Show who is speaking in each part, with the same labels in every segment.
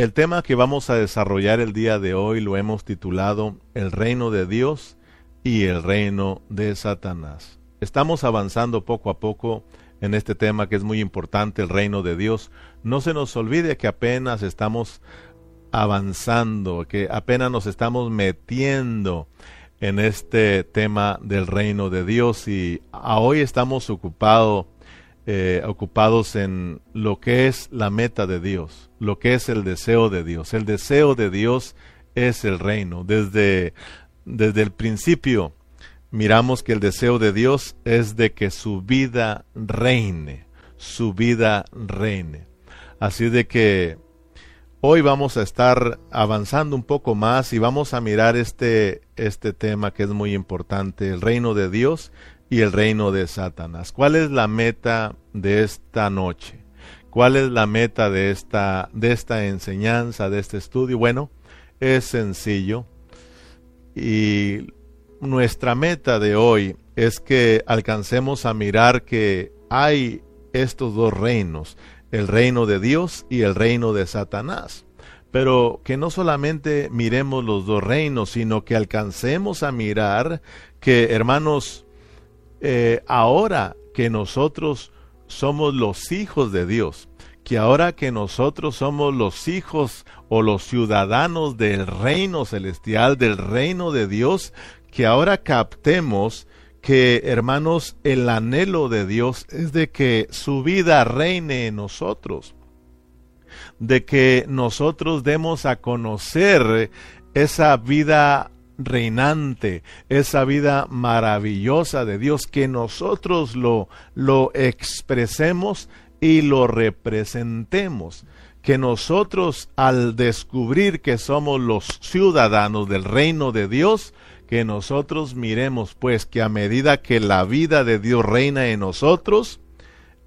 Speaker 1: El tema que vamos a desarrollar el día de hoy lo hemos titulado El reino de Dios y el reino de Satanás. Estamos avanzando poco a poco en este tema que es muy importante, el reino de Dios. No se nos olvide que apenas estamos avanzando, que apenas nos estamos metiendo en este tema del reino de Dios y hoy estamos ocupado, eh, ocupados en lo que es la meta de Dios, lo que es el deseo de Dios. El deseo de Dios es el reino. Desde, desde el principio miramos que el deseo de Dios es de que su vida reine, su vida reine. Así de que hoy vamos a estar avanzando un poco más y vamos a mirar este, este tema que es muy importante, el reino de Dios y el reino de Satanás. ¿Cuál es la meta de esta noche? ¿Cuál es la meta de esta, de esta enseñanza, de este estudio? Bueno, es sencillo y nuestra meta de hoy es que alcancemos a mirar que hay estos dos reinos, el reino de Dios y el reino de Satanás. Pero que no solamente miremos los dos reinos, sino que alcancemos a mirar que, hermanos, eh, ahora que nosotros somos los hijos de Dios, que ahora que nosotros somos los hijos o los ciudadanos del reino celestial, del reino de Dios, que ahora captemos que, hermanos, el anhelo de Dios es de que su vida reine en nosotros, de que nosotros demos a conocer esa vida reinante, esa vida maravillosa de Dios, que nosotros lo, lo expresemos y lo representemos que nosotros al descubrir que somos los ciudadanos del reino de Dios, que nosotros miremos pues que a medida que la vida de Dios reina en nosotros,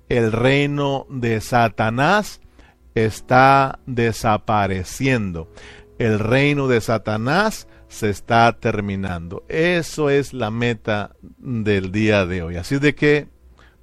Speaker 1: el reino de Satanás está desapareciendo. El reino de Satanás se está terminando. Eso es la meta del día de hoy. Así de que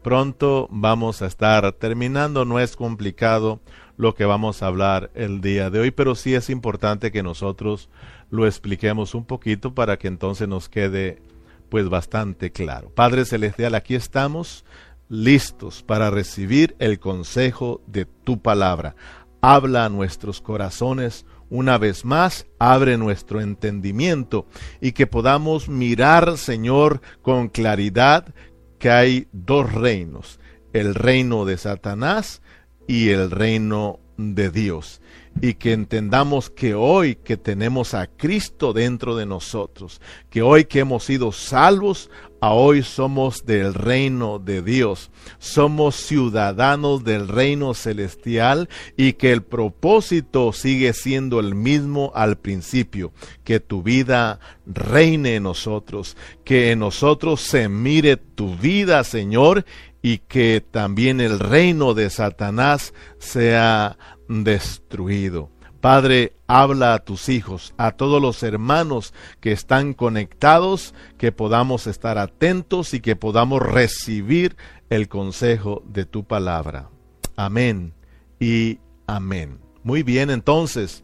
Speaker 1: pronto vamos a estar terminando. No es complicado lo que vamos a hablar el día de hoy, pero sí es importante que nosotros lo expliquemos un poquito para que entonces nos quede pues bastante claro. Padre Celestial, aquí estamos listos para recibir el consejo de tu palabra. Habla a nuestros corazones una vez más, abre nuestro entendimiento y que podamos mirar, Señor, con claridad que hay dos reinos, el reino de Satanás y el reino de Dios. Y que entendamos que hoy que tenemos a Cristo dentro de nosotros, que hoy que hemos sido salvos, a hoy somos del reino de Dios, somos ciudadanos del reino celestial y que el propósito sigue siendo el mismo al principio, que tu vida reine en nosotros, que en nosotros se mire tu vida, Señor, y que también el reino de Satanás sea destruido. Padre, habla a tus hijos, a todos los hermanos que están conectados, que podamos estar atentos y que podamos recibir el consejo de tu palabra. Amén y amén. Muy bien, entonces,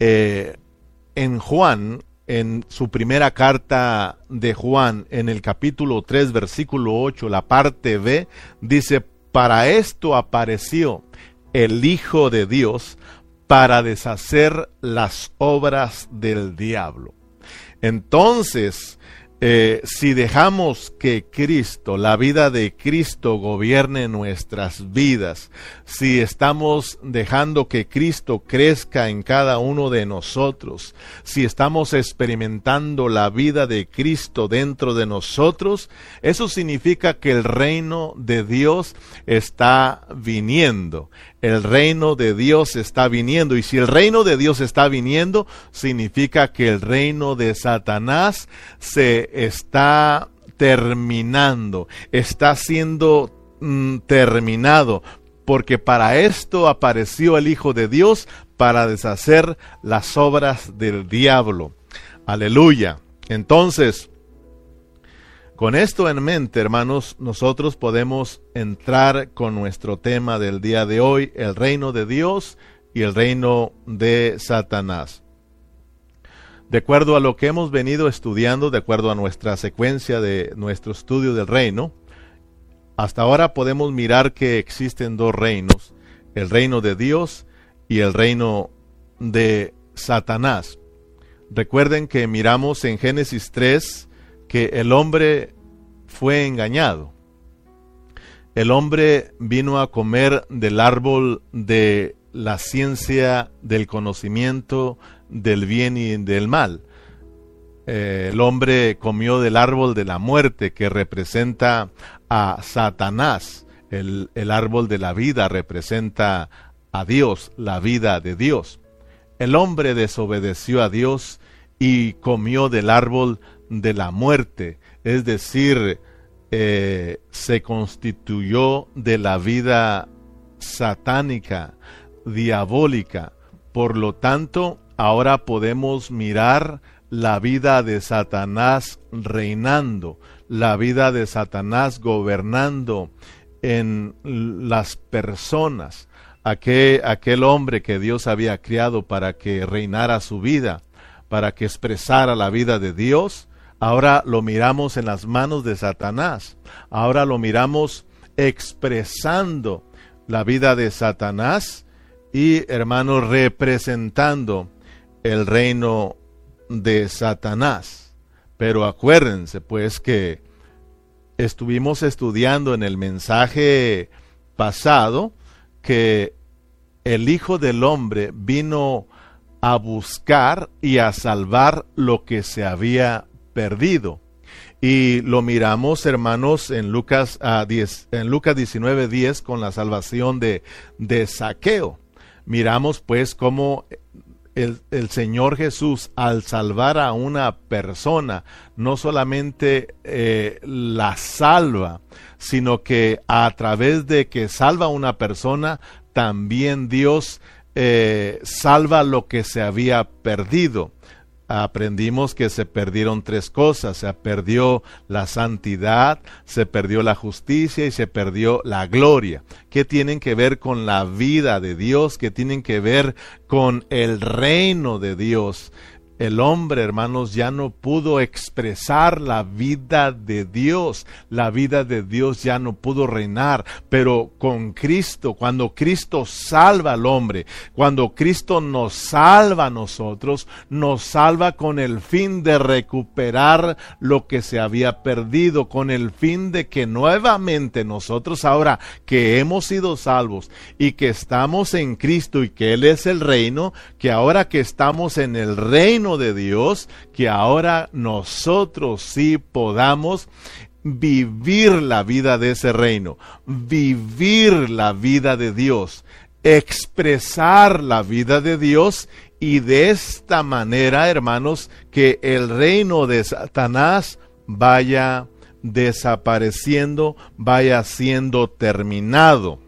Speaker 1: eh, en Juan en su primera carta de Juan, en el capítulo 3, versículo 8, la parte B, dice, para esto apareció el Hijo de Dios para deshacer las obras del diablo. Entonces, eh, si dejamos que Cristo, la vida de Cristo gobierne nuestras vidas, si estamos dejando que Cristo crezca en cada uno de nosotros, si estamos experimentando la vida de Cristo dentro de nosotros, eso significa que el reino de Dios está viniendo el reino de Dios está viniendo. Y si el reino de Dios está viniendo, significa que el reino de Satanás se está terminando, está siendo mm, terminado, porque para esto apareció el Hijo de Dios, para deshacer las obras del diablo. Aleluya. Entonces, con esto en mente, hermanos, nosotros podemos entrar con nuestro tema del día de hoy, el reino de Dios y el reino de Satanás. De acuerdo a lo que hemos venido estudiando, de acuerdo a nuestra secuencia de nuestro estudio del reino, hasta ahora podemos mirar que existen dos reinos, el reino de Dios y el reino de Satanás. Recuerden que miramos en Génesis 3 que el hombre fue engañado. El hombre vino a comer del árbol de la ciencia del conocimiento del bien y del mal. Eh, el hombre comió del árbol de la muerte que representa a Satanás. El, el árbol de la vida representa a Dios, la vida de Dios. El hombre desobedeció a Dios y comió del árbol de la muerte, es decir, eh, se constituyó de la vida satánica, diabólica. Por lo tanto, ahora podemos mirar la vida de Satanás reinando, la vida de Satanás gobernando en las personas. Aquel, aquel hombre que Dios había criado para que reinara su vida, para que expresara la vida de Dios, ahora lo miramos en las manos de Satanás. Ahora lo miramos expresando la vida de Satanás y, hermanos, representando el reino de Satanás. Pero acuérdense, pues, que estuvimos estudiando en el mensaje pasado que el Hijo del Hombre vino a buscar y a salvar lo que se había perdido. Y lo miramos, hermanos, en Lucas, a 10, en Lucas 19, 10 con la salvación de, de Saqueo. Miramos pues cómo el, el, Señor Jesús al salvar a una persona no solamente eh, la salva, sino que a través de que salva a una persona, también Dios eh, salva lo que se había perdido. Aprendimos que se perdieron tres cosas, se perdió la santidad, se perdió la justicia y se perdió la gloria, que tienen que ver con la vida de Dios, que tienen que ver con el reino de Dios el hombre, hermanos, ya no pudo expresar la vida de Dios. La vida de Dios ya no pudo reinar. Pero con Cristo, cuando Cristo salva al hombre, cuando Cristo nos salva a nosotros, nos salva con el fin de recuperar lo que se había perdido, con el fin de que nuevamente nosotros ahora que hemos sido salvos y que estamos en Cristo y que Él es el reino, que ahora que estamos en el reino, de Dios, que ahora nosotros sí podamos vivir la vida de ese reino, vivir la vida de Dios, expresar la vida de Dios y de esta manera, hermanos, que el reino de Satanás vaya desapareciendo, vaya siendo terminado.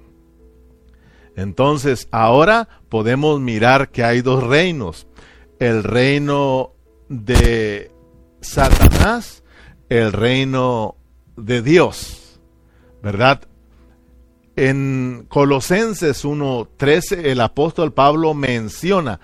Speaker 1: Entonces, ahora podemos mirar que hay dos reinos el reino de Satanás, el reino de Dios, ¿verdad? En Colosenses 1.13 el apóstol Pablo menciona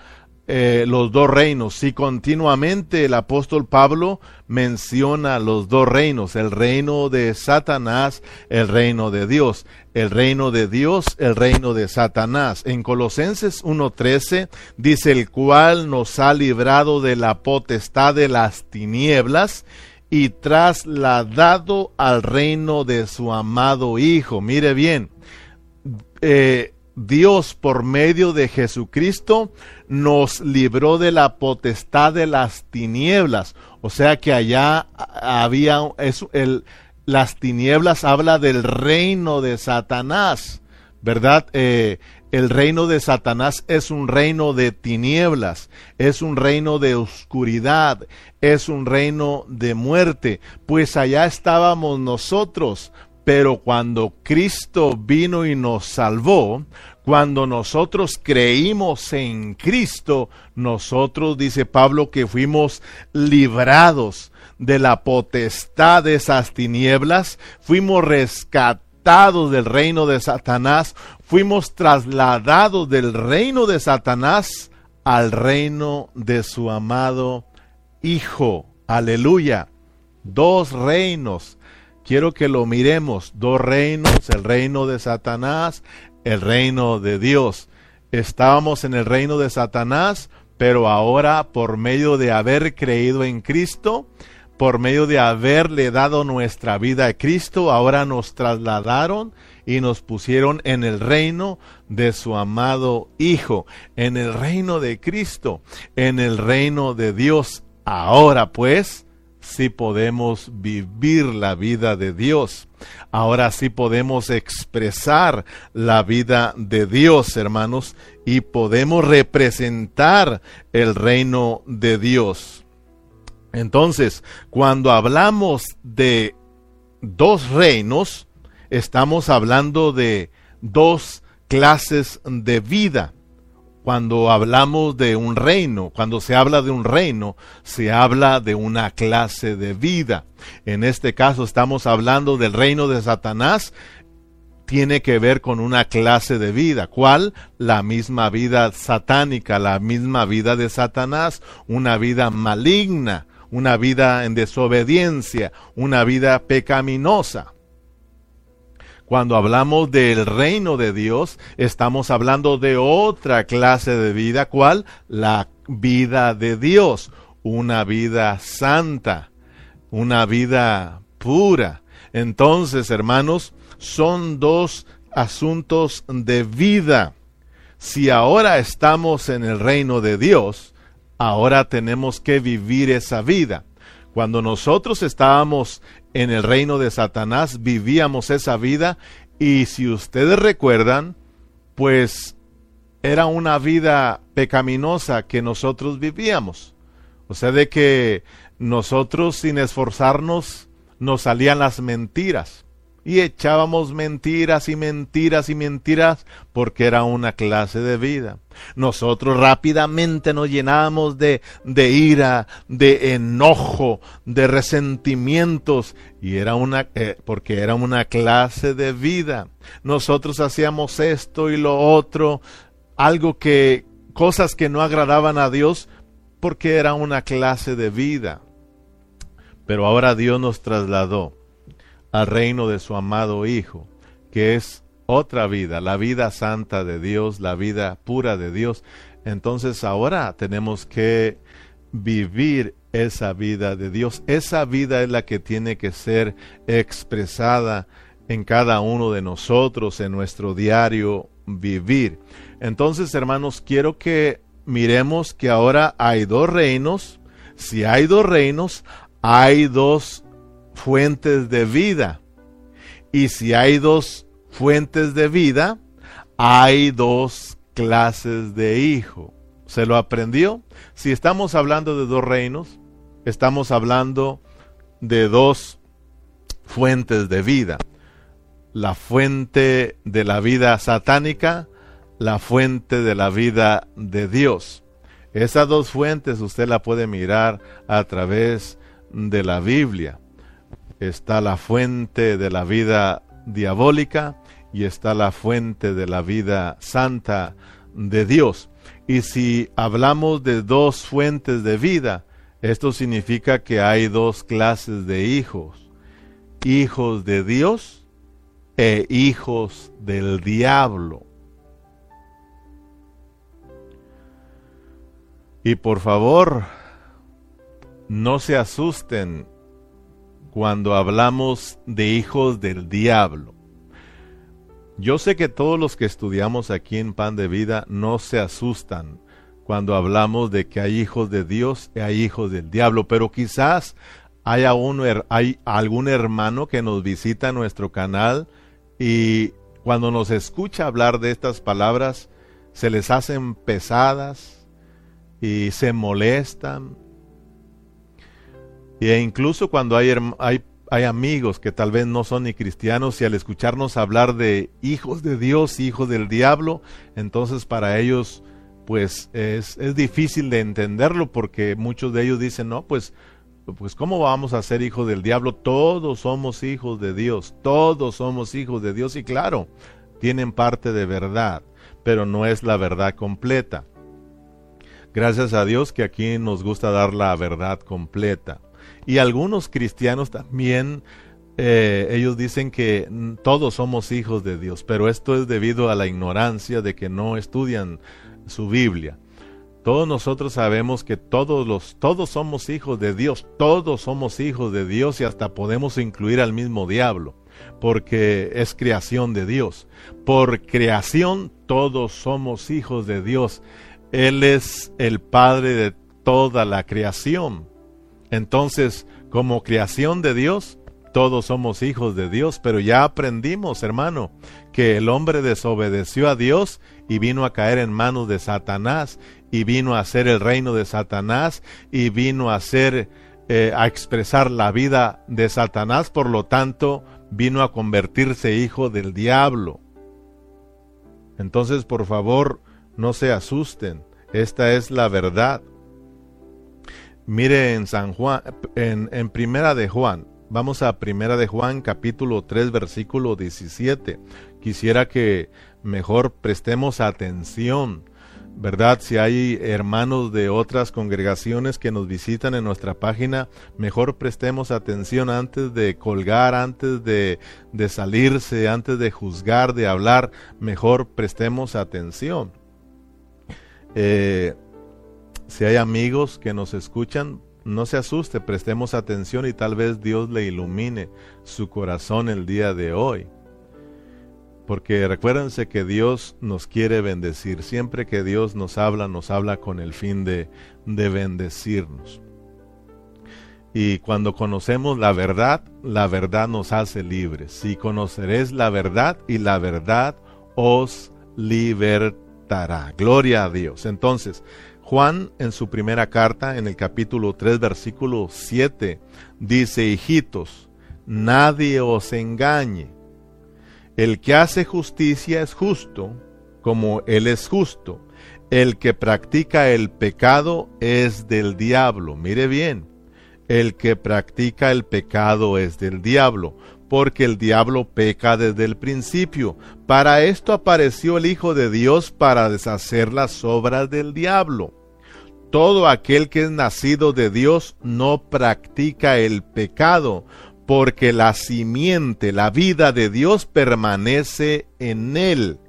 Speaker 1: eh, los dos reinos. Y continuamente el apóstol Pablo menciona los dos reinos, el reino de Satanás, el reino de Dios, el reino de Dios, el reino de Satanás. En Colosenses 1.13 dice, el cual nos ha librado de la potestad de las tinieblas y trasladado al reino de su amado Hijo. Mire bien, eh, Dios por medio de Jesucristo nos libró de la potestad de las tinieblas. O sea que allá había el, las tinieblas habla del reino de Satanás, ¿verdad? Eh, el reino de Satanás es un reino de tinieblas, es un reino de oscuridad, es un reino de muerte, pues allá estábamos nosotros, pero cuando Cristo vino y nos salvó, cuando nosotros creímos en Cristo, nosotros, dice Pablo, que fuimos librados de la potestad de esas tinieblas, fuimos rescatados del reino de Satanás, fuimos trasladados del reino de Satanás al reino de su amado Hijo. Aleluya. Dos reinos. Quiero que lo miremos. Dos reinos. El reino de Satanás, el reino de Dios. Estábamos en el reino de Satanás, pero ahora por medio de haber creído en Cristo, por medio de haberle dado nuestra vida a Cristo, ahora nos trasladaron y nos pusieron en el reino de su amado Hijo, en el reino de Cristo, en el reino de Dios. Ahora pues, sí podemos vivir la vida de Dios. Ahora sí podemos expresar la vida de Dios, hermanos, y podemos representar el reino de Dios. Entonces, cuando hablamos de dos reinos, estamos hablando de dos clases de vida. Cuando hablamos de un reino, cuando se habla de un reino, se habla de una clase de vida. En este caso estamos hablando del reino de Satanás, tiene que ver con una clase de vida. ¿Cuál? La misma vida satánica, la misma vida de Satanás, una vida maligna, una vida en desobediencia, una vida pecaminosa. Cuando hablamos del reino de Dios, estamos hablando de otra clase de vida, ¿cuál? La vida de Dios, una vida santa, una vida pura. Entonces, hermanos, son dos asuntos de vida. Si ahora estamos en el reino de Dios, ahora tenemos que vivir esa vida. Cuando nosotros estábamos en el reino de Satanás, vivíamos esa vida y si ustedes recuerdan, pues era una vida pecaminosa que nosotros vivíamos. O sea, de que nosotros sin esforzarnos nos salían las mentiras y echábamos mentiras y mentiras y mentiras porque era una clase de vida. Nosotros rápidamente nos llenábamos de, de ira, de enojo, de resentimientos y era una eh, porque era una clase de vida. Nosotros hacíamos esto y lo otro, algo que cosas que no agradaban a Dios porque era una clase de vida. Pero ahora Dios nos trasladó al reino de su amado Hijo, que es otra vida, la vida santa de Dios, la vida pura de Dios. Entonces ahora tenemos que vivir esa vida de Dios. Esa vida es la que tiene que ser expresada en cada uno de nosotros, en nuestro diario vivir. Entonces, hermanos, quiero que miremos que ahora hay dos reinos. Si hay dos reinos, hay dos fuentes de vida. Y si hay dos fuentes de vida, hay dos clases de hijo. ¿Se lo aprendió? Si estamos hablando de dos reinos, estamos hablando de dos fuentes de vida. La fuente de la vida satánica, la fuente de la vida de Dios. Esas dos fuentes usted la puede mirar a través de la Biblia está la fuente de la vida diabólica y está la fuente de la vida santa de Dios. Y si hablamos de dos fuentes de vida, esto significa que hay dos clases de hijos. Hijos de Dios e hijos del diablo. Y por favor, no se asusten cuando hablamos de hijos del diablo. Yo sé que todos los que estudiamos aquí en Pan de Vida no se asustan cuando hablamos de que hay hijos de Dios y hay hijos del diablo, pero quizás haya hay algún hermano que nos visita en nuestro canal y cuando nos escucha hablar de estas palabras se les hacen pesadas y se molestan e incluso cuando hay, hay, hay amigos que tal vez no son ni cristianos y al escucharnos hablar de hijos de Dios, hijos del diablo, entonces para ellos pues es, es difícil de entenderlo porque muchos de ellos dicen, no, pues pues ¿cómo vamos a ser hijos del diablo? Todos somos hijos de Dios, todos somos hijos de Dios y claro, tienen parte de verdad, pero no es la verdad completa. Gracias a Dios que aquí nos gusta dar la verdad completa. Y algunos cristianos también, eh, ellos dicen que todos somos hijos de Dios, pero esto es debido a la ignorancia de que no estudian su Biblia. Todos nosotros sabemos que todos los todos somos hijos de Dios, todos somos hijos de Dios y hasta podemos incluir al mismo diablo, porque es creación de Dios. Por creación todos somos hijos de Dios. Él es el Padre de toda la creación. Entonces, como creación de Dios, todos somos hijos de Dios, pero ya aprendimos, hermano, que el hombre desobedeció a Dios y vino a caer en manos de Satanás y vino a hacer el reino de Satanás y vino a hacer eh, a expresar la vida de Satanás, por lo tanto, vino a convertirse hijo del diablo. Entonces, por favor, no se asusten. Esta es la verdad. Mire en San Juan, en, Primera de Juan. Vamos a Primera de Juan, capítulo 3, versículo 17. Quisiera que mejor prestemos atención, ¿verdad? Si hay hermanos de otras congregaciones que nos visitan en nuestra página, mejor prestemos atención antes de colgar, antes de, de salirse, antes de juzgar, de hablar, mejor prestemos atención. Eh, si hay amigos que nos escuchan, no se asuste, prestemos atención y tal vez Dios le ilumine su corazón el día de hoy. Porque recuérdense que Dios nos quiere bendecir. Siempre que Dios nos habla, nos habla con el fin de, de bendecirnos. Y cuando conocemos la verdad, la verdad nos hace libres. Si conoceréis la verdad y la verdad os libertará Gloria a Dios. Entonces, Juan en su primera carta, en el capítulo 3, versículo 7, dice, hijitos, nadie os engañe. El que hace justicia es justo, como Él es justo. El que practica el pecado es del diablo. Mire bien, el que practica el pecado es del diablo, porque el diablo peca desde el principio. Para esto apareció el Hijo de Dios para deshacer las obras del diablo. Todo aquel que es nacido de Dios no practica el pecado, porque la simiente, la vida de Dios permanece en él,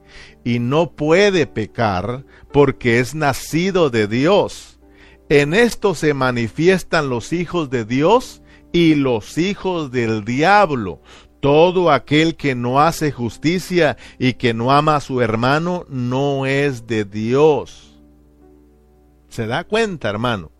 Speaker 1: y no puede pecar porque es nacido de Dios. En esto se manifiestan los hijos de Dios, y los hijos del diablo. Todo aquel que no hace justicia y que no ama a su hermano no es de Dios. ¿Se da cuenta, hermano?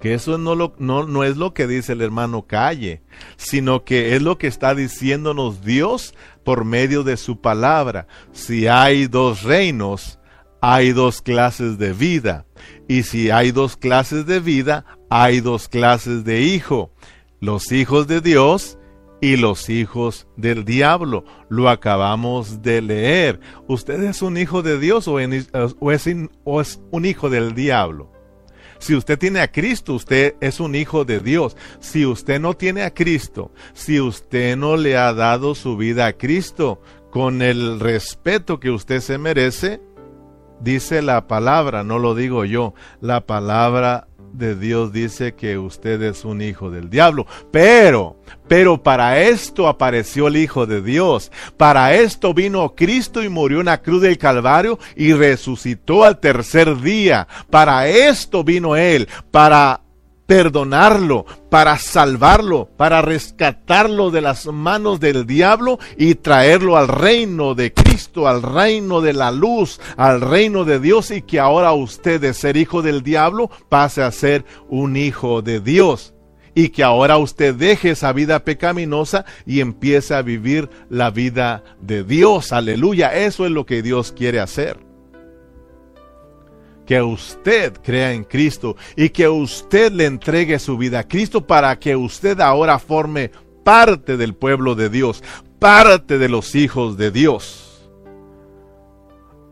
Speaker 1: Que eso no, lo, no, no es lo que dice el hermano Calle, sino que es lo que está diciéndonos Dios por medio de su palabra. Si hay dos reinos, hay dos clases de vida. Y si hay dos clases de vida, hay dos clases de hijo, los hijos de Dios y los hijos del diablo. Lo acabamos de leer. ¿Usted es un hijo de Dios o, es, un hijo del diablo? Si usted tiene a Cristo, usted es un hijo de Dios. Si usted no tiene a Cristo, si usted no le ha dado su vida a Cristo con el respeto que usted se merece, dice la palabra, no lo digo yo, la palabra de Dios dice que usted es un hijo del diablo. Pero, pero para esto apareció el Hijo de Dios. Para esto vino Cristo y murió en la cruz del Calvario y resucitó al tercer día. Para esto vino Él, para perdonarlo, para salvarlo, para rescatarlo de las manos del diablo y traerlo al reino de Cristo, al reino de la luz, al reino de Dios y que ahora usted de ser hijo del diablo pase a ser un hijo de Dios. Y que ahora usted deje esa vida pecaminosa y empiece a vivir la vida de Dios. Aleluya. Eso es lo que Dios quiere hacer que usted crea en Cristo y que usted le entregue su vida a Cristo para que usted ahora forme parte del pueblo de Dios, parte de los hijos de Dios.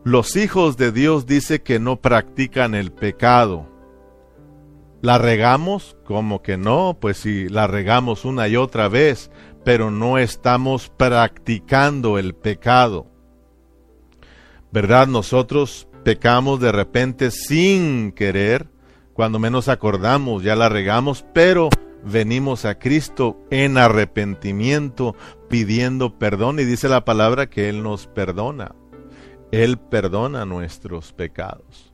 Speaker 1: Los hijos de Dios dice que no practican el pecado. ¿La regamos? Como que no, pues si la regamos una y otra vez, pero no estamos practicando el pecado. ¿Verdad? Nosotros pecamos de repente sin querer, cuando menos acordamos, ya la regamos, pero venimos a Cristo en arrepentimiento, pidiendo perdón, y dice la palabra que Él nos perdona. Él perdona nuestros pecados.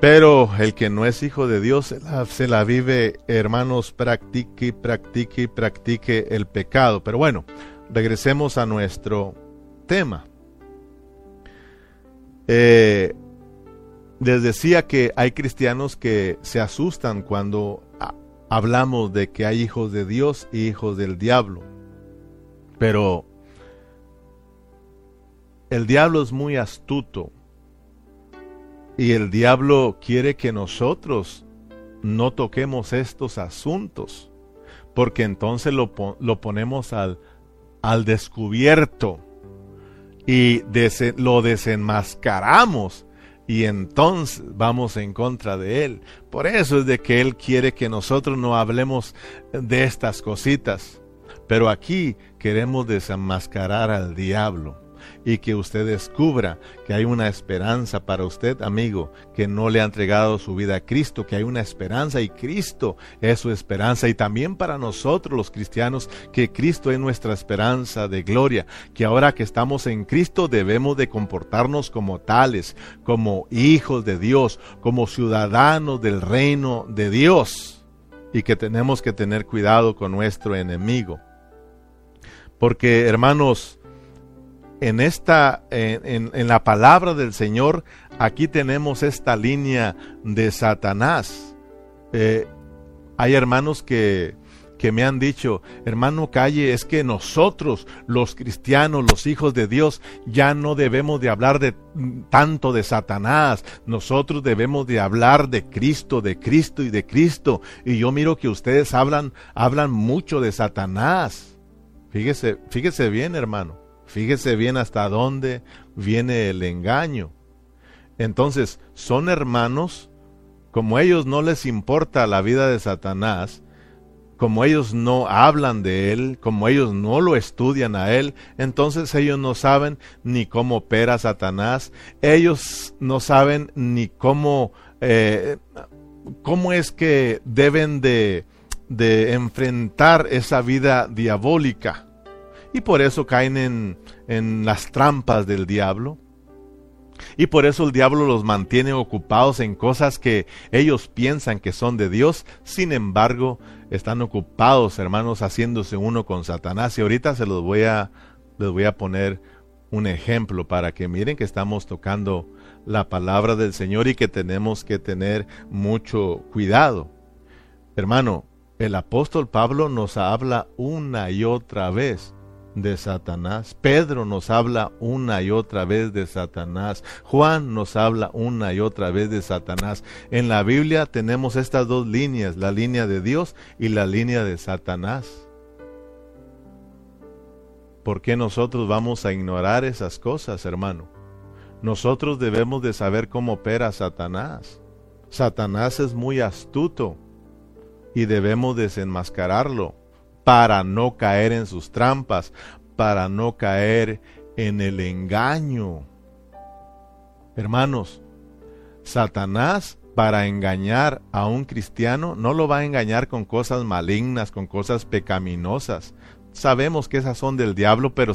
Speaker 1: Pero el que no es hijo de Dios se la, vive, hermanos, practique, practique, practique el pecado. Pero bueno, regresemos a nuestro tema. Eh, les decía que hay cristianos que se asustan cuando hablamos de que hay hijos de Dios y hijos del diablo. Pero el diablo es muy astuto y el diablo quiere que nosotros no toquemos estos asuntos, porque entonces lo, lo ponemos al, al, descubierto y lo desenmascaramos y entonces vamos en contra de él. Por eso es de que él quiere que nosotros no hablemos de estas cositas. Pero aquí queremos desenmascarar al diablo y que usted descubra que hay una esperanza para usted, amigo, que no le ha entregado su vida a Cristo, que hay una esperanza y Cristo es su esperanza y también para nosotros los cristianos que Cristo es nuestra esperanza de gloria, que ahora que estamos en Cristo debemos de comportarnos como tales, como hijos de Dios, como ciudadanos del reino de Dios y que tenemos que tener cuidado con nuestro enemigo. Porque hermanos, en esta, en, la palabra del Señor, aquí tenemos esta línea de Satanás. Eh, hay hermanos que, que me han dicho, hermano Calle, es que nosotros, los cristianos, los hijos de Dios, ya no debemos de hablar de tanto de Satanás, nosotros debemos de hablar de Cristo, de Cristo y de Cristo. Y yo miro que ustedes hablan, hablan mucho de Satanás. Fíjese, fíjese bien, hermano. Fíjese bien hasta dónde viene el engaño. Entonces, son hermanos, como ellos no les importa la vida de Satanás, como ellos no hablan de él, como ellos no lo estudian a él, entonces ellos no saben ni cómo opera Satanás, ellos no saben ni cómo, eh, cómo es que deben de, de enfrentar esa vida diabólica y por eso caen en, en las trampas del diablo. Y por eso el diablo los mantiene ocupados en cosas que ellos piensan que son de Dios, sin embargo, están ocupados, hermanos, haciéndose uno con Satanás. Y ahorita se los voy a, les voy a poner un ejemplo para que miren que estamos tocando la palabra del Señor y que tenemos que tener mucho cuidado. Hermano, el apóstol Pablo nos habla una y otra vez de Satanás. Pedro nos habla una y otra vez de Satanás. Juan nos habla una y otra vez de Satanás. En la Biblia tenemos estas dos líneas, la línea de Dios y la línea de Satanás. ¿Por qué nosotros vamos a ignorar esas cosas, hermano? Nosotros debemos de saber cómo opera Satanás. Satanás es muy astuto y debemos desenmascararlo para no caer en sus trampas, para no caer en el engaño. Hermanos, Satanás para engañar a un cristiano no lo va a engañar con cosas malignas, con cosas pecaminosas. Sabemos que esas son del diablo, pero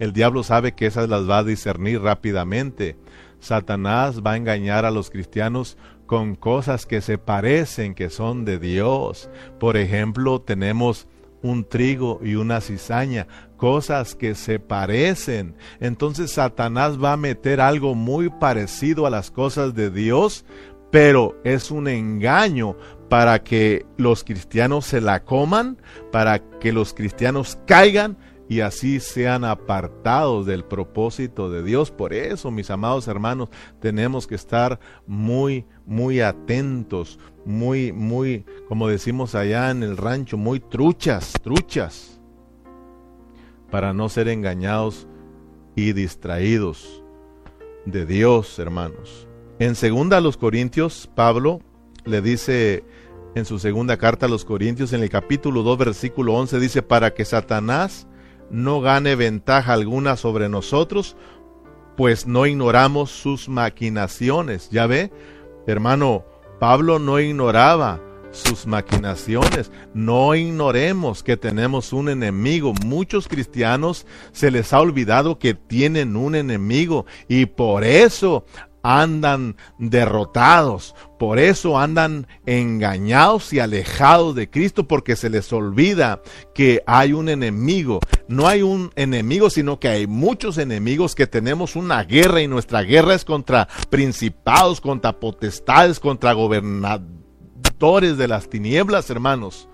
Speaker 1: el diablo sabe que esas las va a discernir rápidamente. Satanás va a engañar a los cristianos con cosas que se parecen que son de Dios. Por ejemplo, tenemos un trigo y una cizaña, cosas que se parecen. Entonces Satanás va a meter algo muy parecido a las cosas de Dios, pero es un engaño para que los cristianos se la coman, para que los cristianos caigan y así sean apartados del propósito de Dios. Por eso, mis amados hermanos, tenemos que estar muy, muy atentos, muy, muy, como decimos allá en el rancho, muy truchas, truchas, para no ser engañados y distraídos de Dios, hermanos. En segunda a los Corintios, Pablo, le dice en su segunda carta a los Corintios, en el capítulo 2, versículo 11, dice, para que Satanás no gane ventaja alguna sobre nosotros, pues no ignoramos sus maquinaciones. ¿Ya ve? Hermano, Pablo no ignoraba sus maquinaciones. No ignoremos que tenemos un enemigo. Muchos cristianos se les ha olvidado que tienen un enemigo y por eso andan derrotados, por eso andan engañados y alejados de Cristo, porque se les olvida que hay un enemigo. No hay un enemigo, sino que hay muchos enemigos que tenemos una guerra y nuestra guerra es contra principados, contra potestades, contra gobernadores de las tinieblas, hermanos.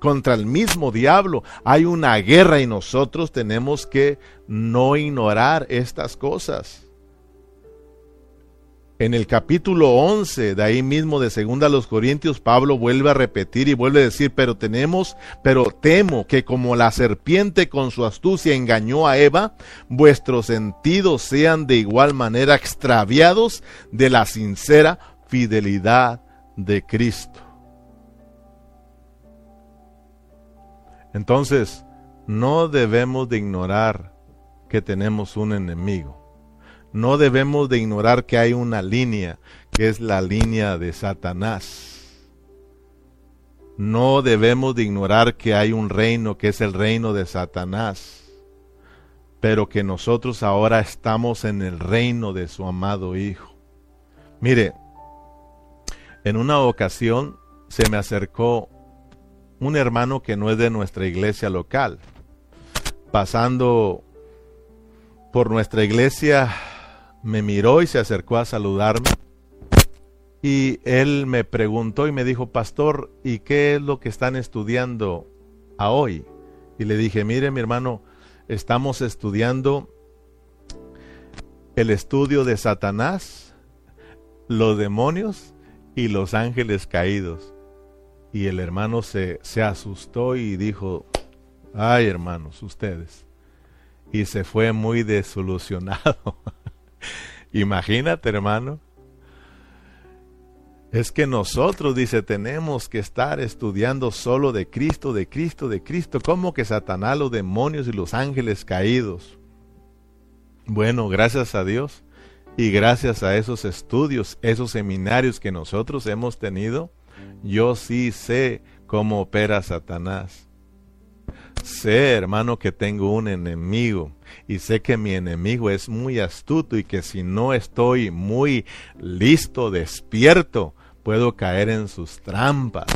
Speaker 1: Contra el mismo diablo hay una guerra y nosotros tenemos que no ignorar estas cosas. En el capítulo 11 de ahí mismo de segunda a los Corintios, Pablo vuelve a repetir y vuelve a decir, pero tenemos, pero temo que como la serpiente con su astucia engañó a Eva, vuestros sentidos sean de igual manera extraviados de la sincera fidelidad de Cristo. Entonces, no debemos de ignorar que tenemos un enemigo no debemos de ignorar que hay una línea, que es la línea de Satanás. No debemos de ignorar que hay un reino, que es el reino de Satanás, pero que nosotros ahora estamos en el reino de su amado Hijo. Mire, en una ocasión se me acercó un hermano que no es de nuestra iglesia local. Pasando por nuestra iglesia me miró y se acercó a saludarme. Y él me preguntó y me dijo, pastor, ¿y qué es lo que están estudiando a hoy? Y le dije, mire mi hermano, estamos estudiando el estudio de Satanás, los demonios y los ángeles caídos. Y el hermano se, se asustó y dijo, ay hermanos, ustedes. Y se fue muy desilusionado. Imagínate, hermano. Es que nosotros, dice, tenemos que estar estudiando solo de Cristo, de Cristo, de Cristo. como que Satanás, los demonios y los ángeles caídos? Bueno, gracias a Dios y gracias a esos estudios, esos seminarios que nosotros hemos tenido, yo sí sé cómo opera Satanás. Sé, hermano, que tengo un enemigo y sé que mi enemigo es muy astuto y que si no estoy muy listo, despierto, puedo caer en sus trampas.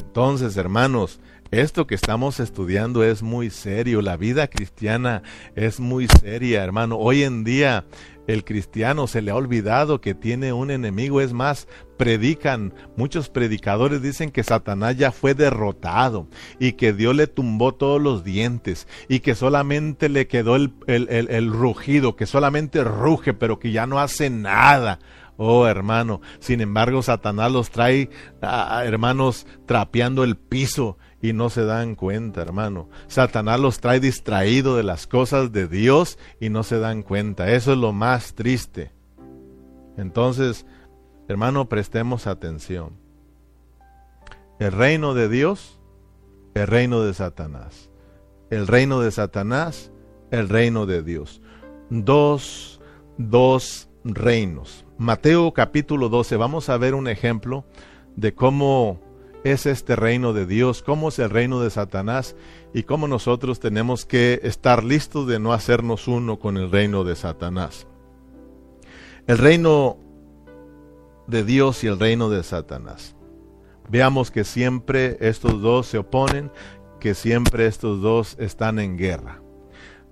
Speaker 1: Entonces, hermanos, esto que estamos estudiando es muy serio, la vida cristiana es muy seria, hermano. Hoy en día el cristiano se le ha olvidado que tiene un enemigo, es más, predican, muchos predicadores dicen que Satanás ya fue derrotado y que Dios le tumbó todos los dientes y que solamente le quedó el, el rugido, que solamente ruge, pero que ya no hace nada. Oh, hermano, sin embargo, Satanás los trae, hermanos, trapeando el piso y no se dan cuenta, hermano. Satanás los trae distraídos de las cosas de Dios y no se dan cuenta. Eso es lo más triste. Entonces, hermano, prestemos atención. El reino de Dios, el reino de Satanás. El reino de Satanás, el reino de Dios. Dos, dos reinos. Mateo capítulo 12, vamos a ver un ejemplo de cómo es este reino de Dios, cómo es el reino de Satanás y cómo nosotros tenemos que estar listos de no hacernos uno con el reino de Satanás. El reino de Dios y el reino de Satanás. Veamos que siempre estos dos se oponen, que siempre estos dos están en guerra.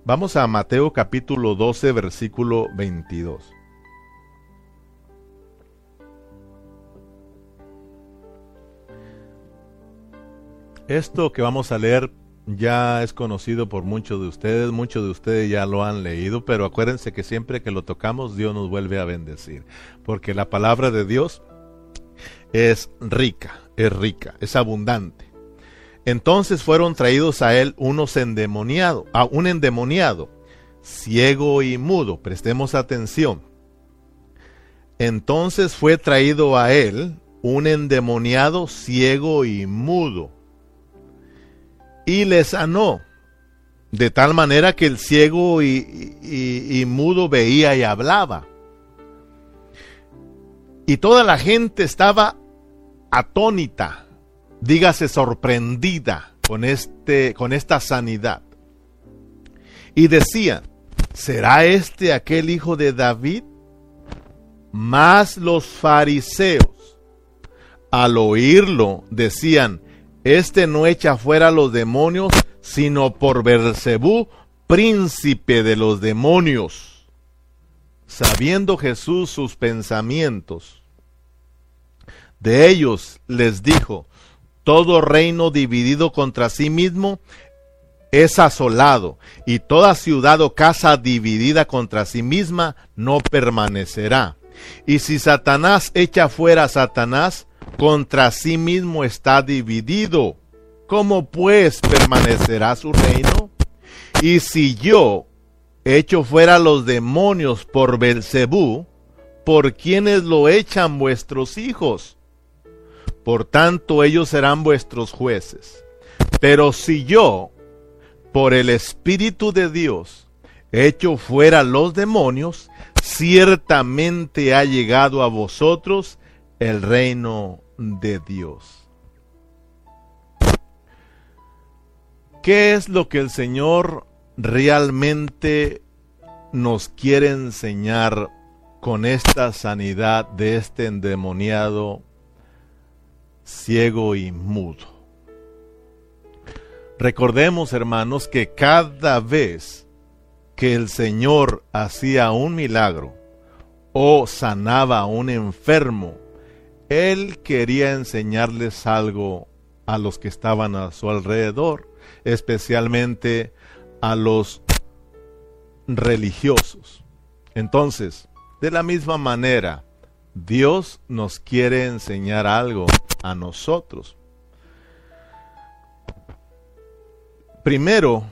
Speaker 1: Vamos a Mateo capítulo 12, versículo 22. Esto que vamos a leer ya es conocido por muchos de ustedes, muchos de ustedes ya lo han leído, pero acuérdense que siempre que lo tocamos Dios nos vuelve a bendecir, porque la palabra de Dios es rica, es rica, es abundante. Entonces fueron traídos a él unos endemoniados, a un endemoniado, ciego y mudo, prestemos atención. Entonces fue traído a él un endemoniado ciego y mudo. Y le sanó, de tal manera que el ciego y, mudo veía y hablaba. Y toda la gente estaba atónita, dígase sorprendida con, este, con esta sanidad. Y decían, ¿será este aquel hijo de David? Más los fariseos, al oírlo, decían, este no echa fuera los demonios, sino por Bersebú, príncipe de los demonios. Sabiendo Jesús sus pensamientos, de ellos les dijo, todo reino dividido contra sí mismo es asolado, y toda ciudad o casa dividida contra sí misma no permanecerá. Y si Satanás echa fuera a Satanás, contra sí mismo está dividido. ¿Cómo pues permanecerá su reino? Y si yo echo fuera los demonios por Belcebú, ¿por quiénes lo echan vuestros hijos? Por tanto ellos serán vuestros jueces. Pero si yo, por el Espíritu de Dios, echo fuera los demonios, ciertamente ha llegado a vosotros el reino de Dios. ¿Qué es lo que el Señor realmente nos quiere enseñar con esta sanidad de este endemoniado ciego y mudo? Recordemos, hermanos, que cada vez que el Señor hacía un milagro o sanaba a un enfermo, Él quería enseñarles algo a los que estaban a su alrededor, especialmente a los religiosos. Entonces, de la misma manera, Dios nos quiere enseñar algo a nosotros. Primero,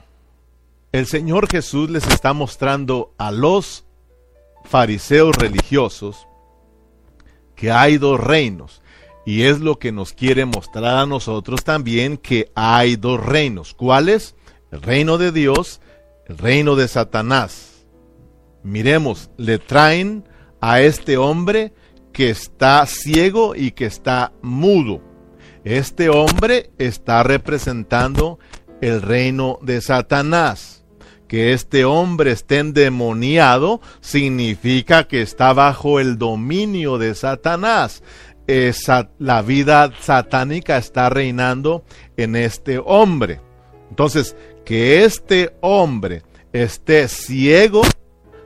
Speaker 1: el Señor Jesús les está mostrando a los fariseos religiosos que hay dos reinos. Y es lo que nos quiere mostrar a nosotros también que hay dos reinos. ¿Cuáles? El reino de Dios, el reino de Satanás. Miremos, le traen a este hombre que está ciego y que está mudo. Este hombre está representando el reino de Satanás. Que este hombre esté endemoniado significa que está bajo el dominio de Satanás. La vida satánica está reinando en este hombre. Entonces, que este hombre esté ciego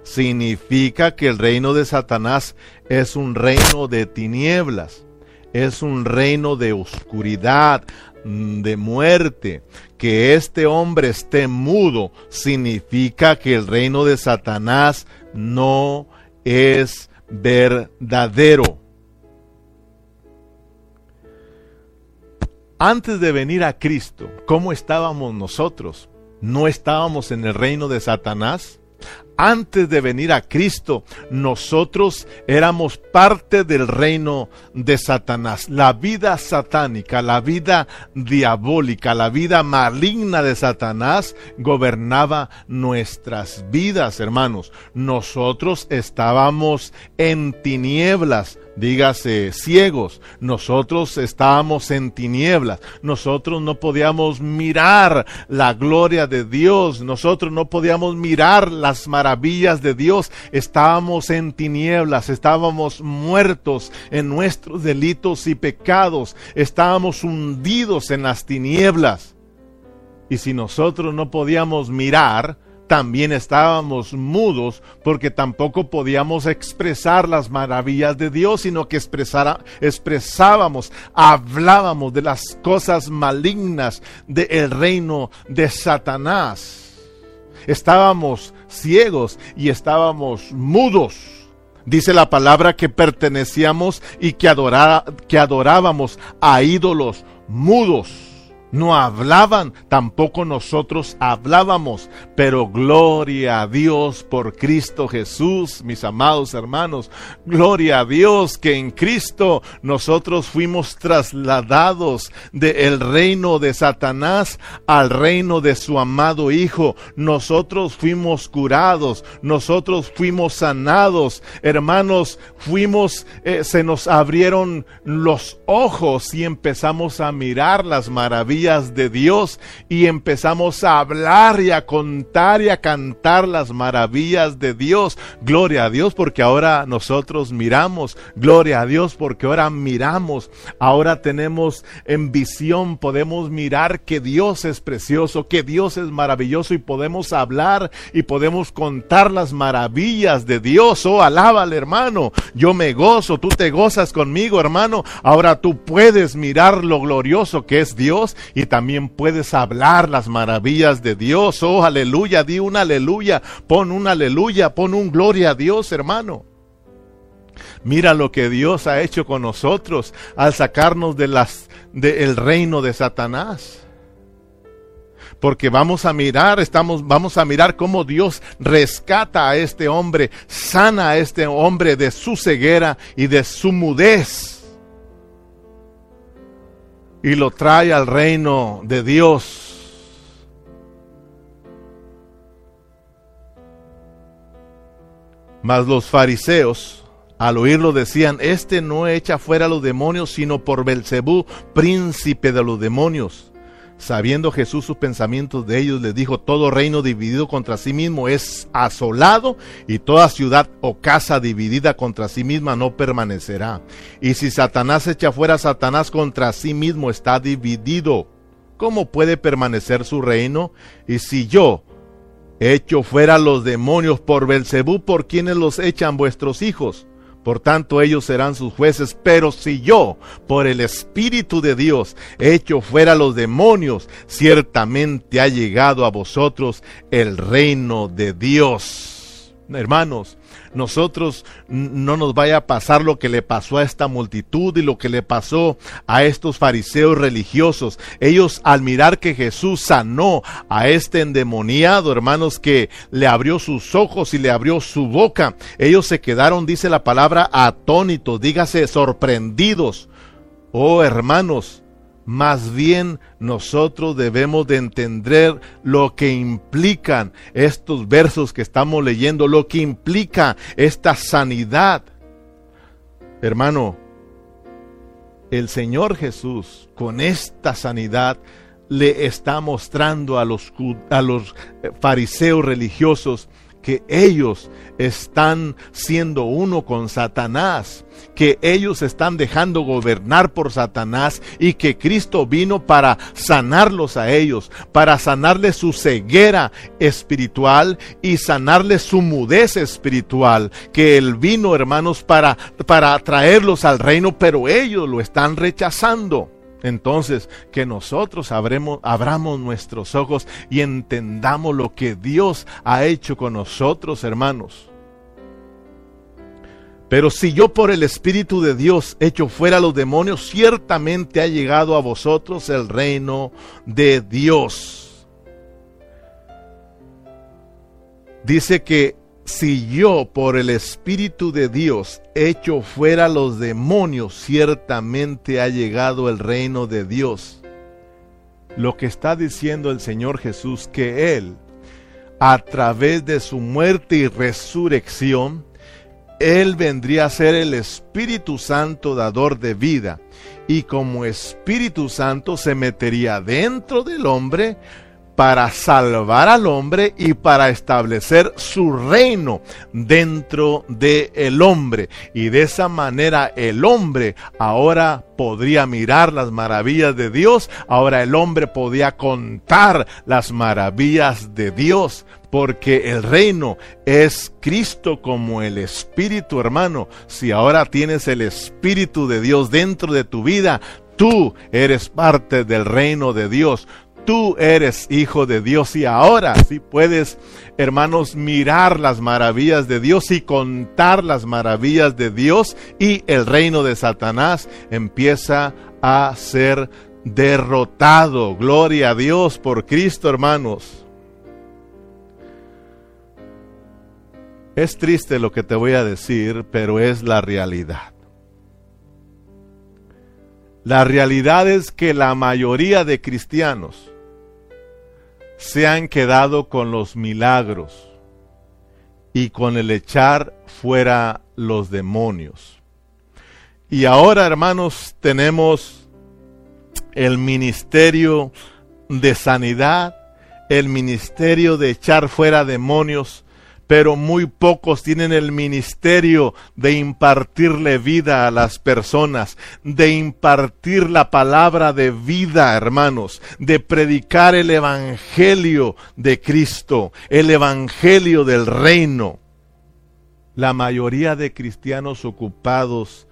Speaker 1: significa que el reino de Satanás es un reino de tinieblas, es un reino de oscuridad, de muerte. Que este hombre esté mudo significa que el reino de Satanás no es verdadero. Antes de venir a Cristo, ¿cómo estábamos nosotros? ¿No estábamos en el reino de Satanás? Antes de venir a Cristo, nosotros éramos parte del reino de Satanás. La vida satánica, la vida diabólica, la vida maligna de Satanás gobernaba nuestras vidas, hermanos. Nosotros estábamos en tinieblas, dígase ciegos, nosotros estábamos en tinieblas, nosotros no podíamos mirar la gloria de Dios, nosotros no podíamos mirar las maravillas de Dios, estábamos en tinieblas, estábamos muertos en nuestros delitos y pecados, estábamos hundidos en las tinieblas. Y si nosotros no podíamos mirar, también estábamos mudos porque tampoco podíamos expresar las maravillas de Dios, sino que expresábamos, hablábamos de las cosas malignas del reino de Satanás. Estábamos ciegos y estábamos mudos. Dice la palabra que pertenecíamos y que, que adorábamos a ídolos mudos. No hablaban, tampoco nosotros hablábamos, pero gloria a Dios por Cristo Jesús, mis amados hermanos, gloria a Dios que en Cristo nosotros fuimos trasladados del reino de Satanás al reino de su amado Hijo, nosotros fuimos curados, nosotros fuimos sanados, hermanos, fuimos, eh, se nos abrieron los ojos y empezamos a mirar las maravillas de Dios y empezamos a hablar y a contar y a cantar las maravillas de Dios. Gloria a Dios porque ahora nosotros miramos. Gloria a Dios porque ahora miramos. Ahora tenemos en visión, podemos mirar que Dios es precioso, que Dios es maravilloso y podemos hablar y podemos contar las maravillas de Dios. Oh, alábale hermano. Yo me gozo, tú te gozas conmigo hermano. Ahora tú puedes mirar lo glorioso que es Dios y también puedes hablar las maravillas de Dios. Oh, aleluya, di un aleluya, pon un aleluya, pon un gloria a Dios, hermano. Mira lo que Dios ha hecho con nosotros al sacarnos de del reino de Satanás. Porque vamos a mirar, estamos vamos a mirar cómo Dios rescata a este hombre, sana a este hombre de su ceguera y de su mudez y lo trae al reino de Dios. Mas los fariseos, al oírlo, decían: Este no echa fuera los demonios, sino por Belcebú, príncipe de los demonios. Sabiendo Jesús sus pensamientos de ellos, les dijo, todo reino dividido contra sí mismo es asolado y toda ciudad o casa dividida contra sí misma no permanecerá. Y si Satanás echa fuera a Satanás contra sí mismo está dividido, ¿cómo puede permanecer su reino? Y si yo echo fuera los demonios por Belcebú, ¿por quienes los echan vuestros hijos? Por tanto ellos serán sus jueces, pero si yo, por el Espíritu de Dios, echo fuera los demonios, ciertamente ha llegado a vosotros el reino de Dios. Hermanos, nosotros no nos vaya a pasar lo que le pasó a esta multitud y lo que le pasó a estos fariseos religiosos. Ellos al mirar que Jesús sanó a este endemoniado, hermanos, que le abrió sus ojos y le abrió su boca, ellos se quedaron, dice la palabra, atónitos, dígase, sorprendidos. Oh hermanos, más bien nosotros debemos de entender lo que implican estos versos que estamos leyendo, lo que implica esta sanidad. Hermano, el Señor Jesús con esta sanidad le está mostrando a los, a los fariseos religiosos que ellos están siendo uno con Satanás, que ellos están dejando gobernar por Satanás y que Cristo vino para sanarlos a ellos, para sanarles su ceguera espiritual y sanarles su mudez espiritual, que Él vino, hermanos, para, para traerlos al reino, pero ellos lo están rechazando. Entonces, que nosotros abramos nuestros ojos y entendamos lo que Dios ha hecho con nosotros, hermanos. Pero si yo por el Espíritu de Dios echo fuera a los demonios, ciertamente ha llegado a vosotros el reino de Dios. Dice que si yo por el Espíritu de Dios echo fuera los demonios, ciertamente ha llegado el reino de Dios. Lo que está diciendo el Señor Jesús, que Él, a través de su muerte y resurrección, Él vendría a ser el Espíritu Santo dador de vida. Y como Espíritu Santo se metería dentro del hombre, para salvar al hombre y para establecer su reino dentro del el hombre. Y de esa manera el hombre ahora podría mirar las maravillas de Dios, ahora el hombre podía contar las maravillas de Dios, porque el reino es Cristo como el Espíritu, hermano. Si ahora tienes el Espíritu de Dios dentro de tu vida, Tú eres parte del reino de Dios tú eres hijo de Dios y ahora sí puedes, hermanos, mirar las maravillas de Dios y contar las maravillas de Dios y el reino de Satanás empieza a ser derrotado. Gloria a Dios por Cristo, hermanos. Es triste lo que te voy a decir, pero es la realidad. La realidad es que la mayoría de cristianos se han quedado con los milagros y con el echar fuera los demonios. Y ahora, hermanos, tenemos el ministerio de sanidad, el ministerio de echar fuera demonios, pero muy pocos tienen el ministerio de impartirle vida a las personas, de impartir la palabra de vida, hermanos, de predicar el Evangelio de Cristo, el Evangelio del reino. La mayoría de cristianos ocupados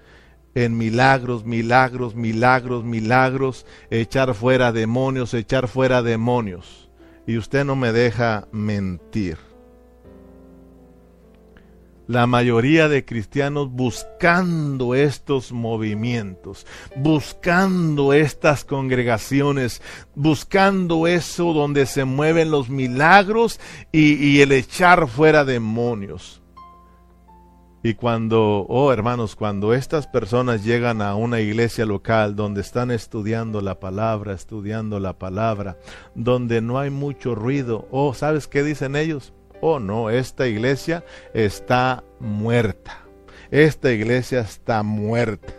Speaker 1: en milagros, milagros, milagros, milagros, echar fuera demonios, echar fuera demonios. Y usted no me deja mentir la mayoría de cristianos buscando estos movimientos, buscando estas congregaciones, buscando eso donde se mueven los milagros y, el echar fuera demonios. Y cuando, oh hermanos, cuando estas personas llegan a una iglesia local donde están estudiando la palabra, estudiando la palabra, donde no hay mucho ruido, oh, ¿sabes qué dicen ellos? Oh no, esta iglesia está muerta. Esta iglesia está muerta.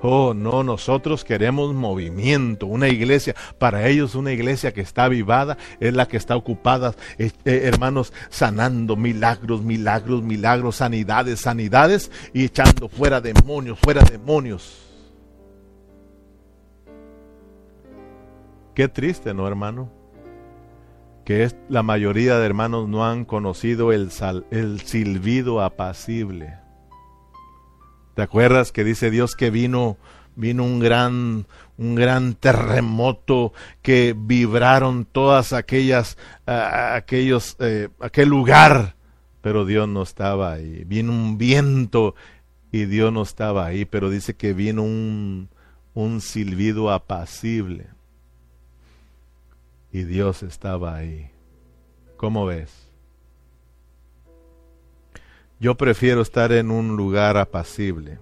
Speaker 1: Oh, no, nosotros queremos movimiento, una iglesia. Para ellos una iglesia que está avivada es la que está ocupada, eh, eh, hermanos, sanando milagros, milagros, milagros, sanidades, sanidades y echando fuera demonios, fuera demonios. Qué triste, ¿no, hermano? Que es, la mayoría de hermanos no han conocido el, el silbido apacible. ¿Te acuerdas que dice Dios que vino vino un gran un gran terremoto que vibraron todas aquellas aquellos eh, aquel lugar pero Dios no estaba ahí. Vino un viento y Dios no estaba ahí pero dice que vino un un silbido apacible y Dios estaba ahí. ¿Cómo ves? Yo prefiero estar en un lugar apacible,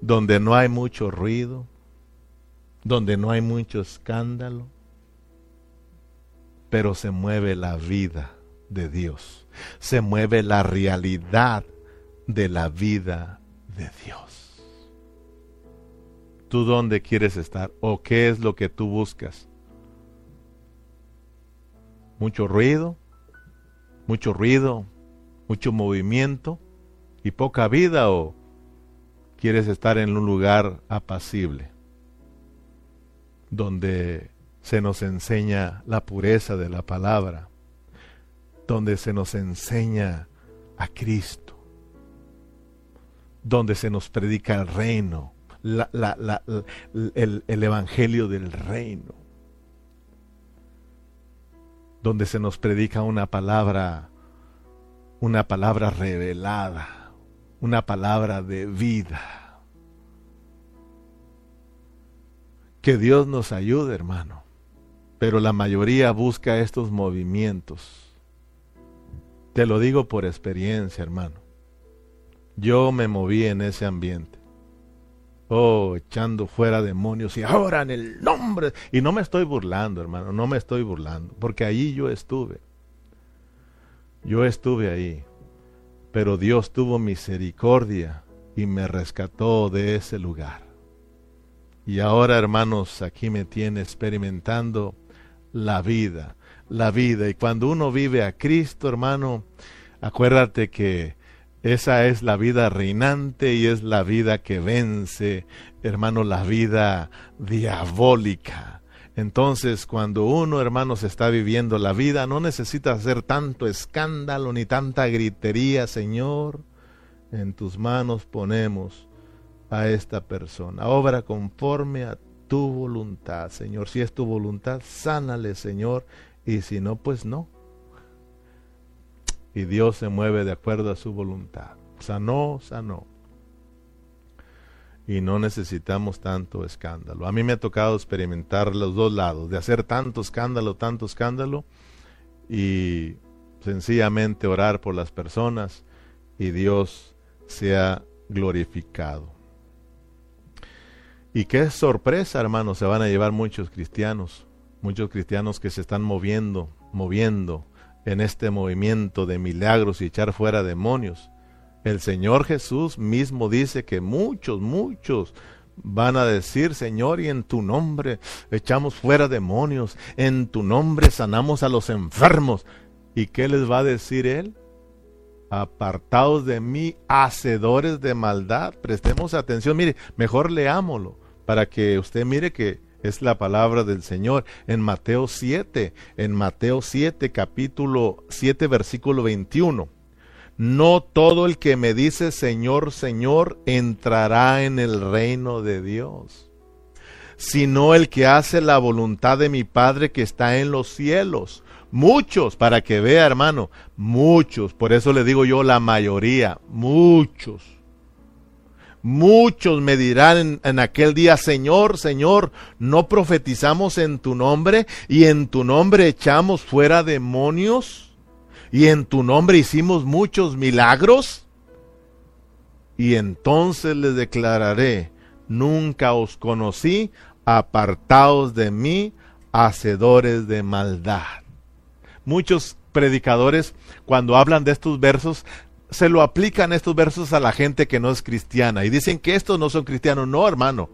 Speaker 1: donde no hay mucho ruido, donde no hay mucho escándalo, pero se mueve la vida de Dios, se mueve la realidad de la vida de Dios. ¿Tú dónde quieres estar o qué es lo que tú buscas? Mucho ruido, mucho ruido, mucho movimiento y poca vida o quieres estar en un lugar apacible donde se nos enseña la pureza de la palabra, donde se nos enseña a Cristo, donde se nos predica el reino, el, el evangelio del reino donde se nos predica una palabra, una palabra revelada, una palabra de vida. Que Dios nos ayude, hermano. Pero la mayoría busca estos movimientos. Te lo digo por experiencia, hermano. Yo me moví en ese ambiente. Oh, echando fuera demonios y ahora en el nombre. Y no me estoy burlando, hermano, no me estoy burlando, porque allí yo estuve. Yo estuve ahí, pero Dios tuvo misericordia y me rescató de ese lugar. Y ahora, hermanos, aquí me tiene experimentando la vida, la vida. Y cuando uno vive a Cristo, hermano, acuérdate que esa es la vida reinante y es la vida que vence, hermano, la vida diabólica. Entonces, cuando uno, hermanos, está viviendo la vida, no necesita hacer tanto escándalo ni tanta gritería, Señor. En tus manos ponemos a esta persona. Obra conforme a tu voluntad, Señor. Si es tu voluntad, sánale, Señor. Y si no, pues no y Dios se mueve de acuerdo a su voluntad. Sanó, sanó. y no necesitamos tanto escándalo. A mí me ha tocado experimentar los dos lados, de hacer tanto escándalo, tanto escándalo y sencillamente orar por las personas y Dios sea glorificado. Y qué sorpresa, hermanos, se van a llevar muchos cristianos, muchos cristianos que se están moviendo, moviendo en este movimiento de milagros y echar fuera demonios. El Señor Jesús mismo dice que muchos, muchos van a decir, Señor, y en tu nombre echamos fuera demonios, en tu nombre sanamos a los enfermos. ¿Y qué les va a decir Él? Apartados de mí, hacedores de maldad. Prestemos atención, mire, mejor leámoslo para que usted mire que es la palabra del Señor en Mateo 7, en Mateo 7, capítulo 7, versículo 21. No todo el que me dice Señor, Señor, entrará en el reino de Dios, sino el que hace la voluntad de mi Padre que está en los cielos. Muchos, para que vea hermano, muchos, por eso le digo yo la mayoría, muchos. Muchos me dirán en, aquel día, Señor, Señor, ¿no profetizamos en tu nombre y en tu nombre echamos fuera demonios? y en tu nombre hicimos muchos milagros. Y entonces les declararé, nunca os conocí, apartaos de mí, hacedores de maldad. Muchos predicadores, cuando hablan de estos versos, se lo aplican estos versos a la gente que no es cristiana y dicen que estos no son cristianos. No, hermano.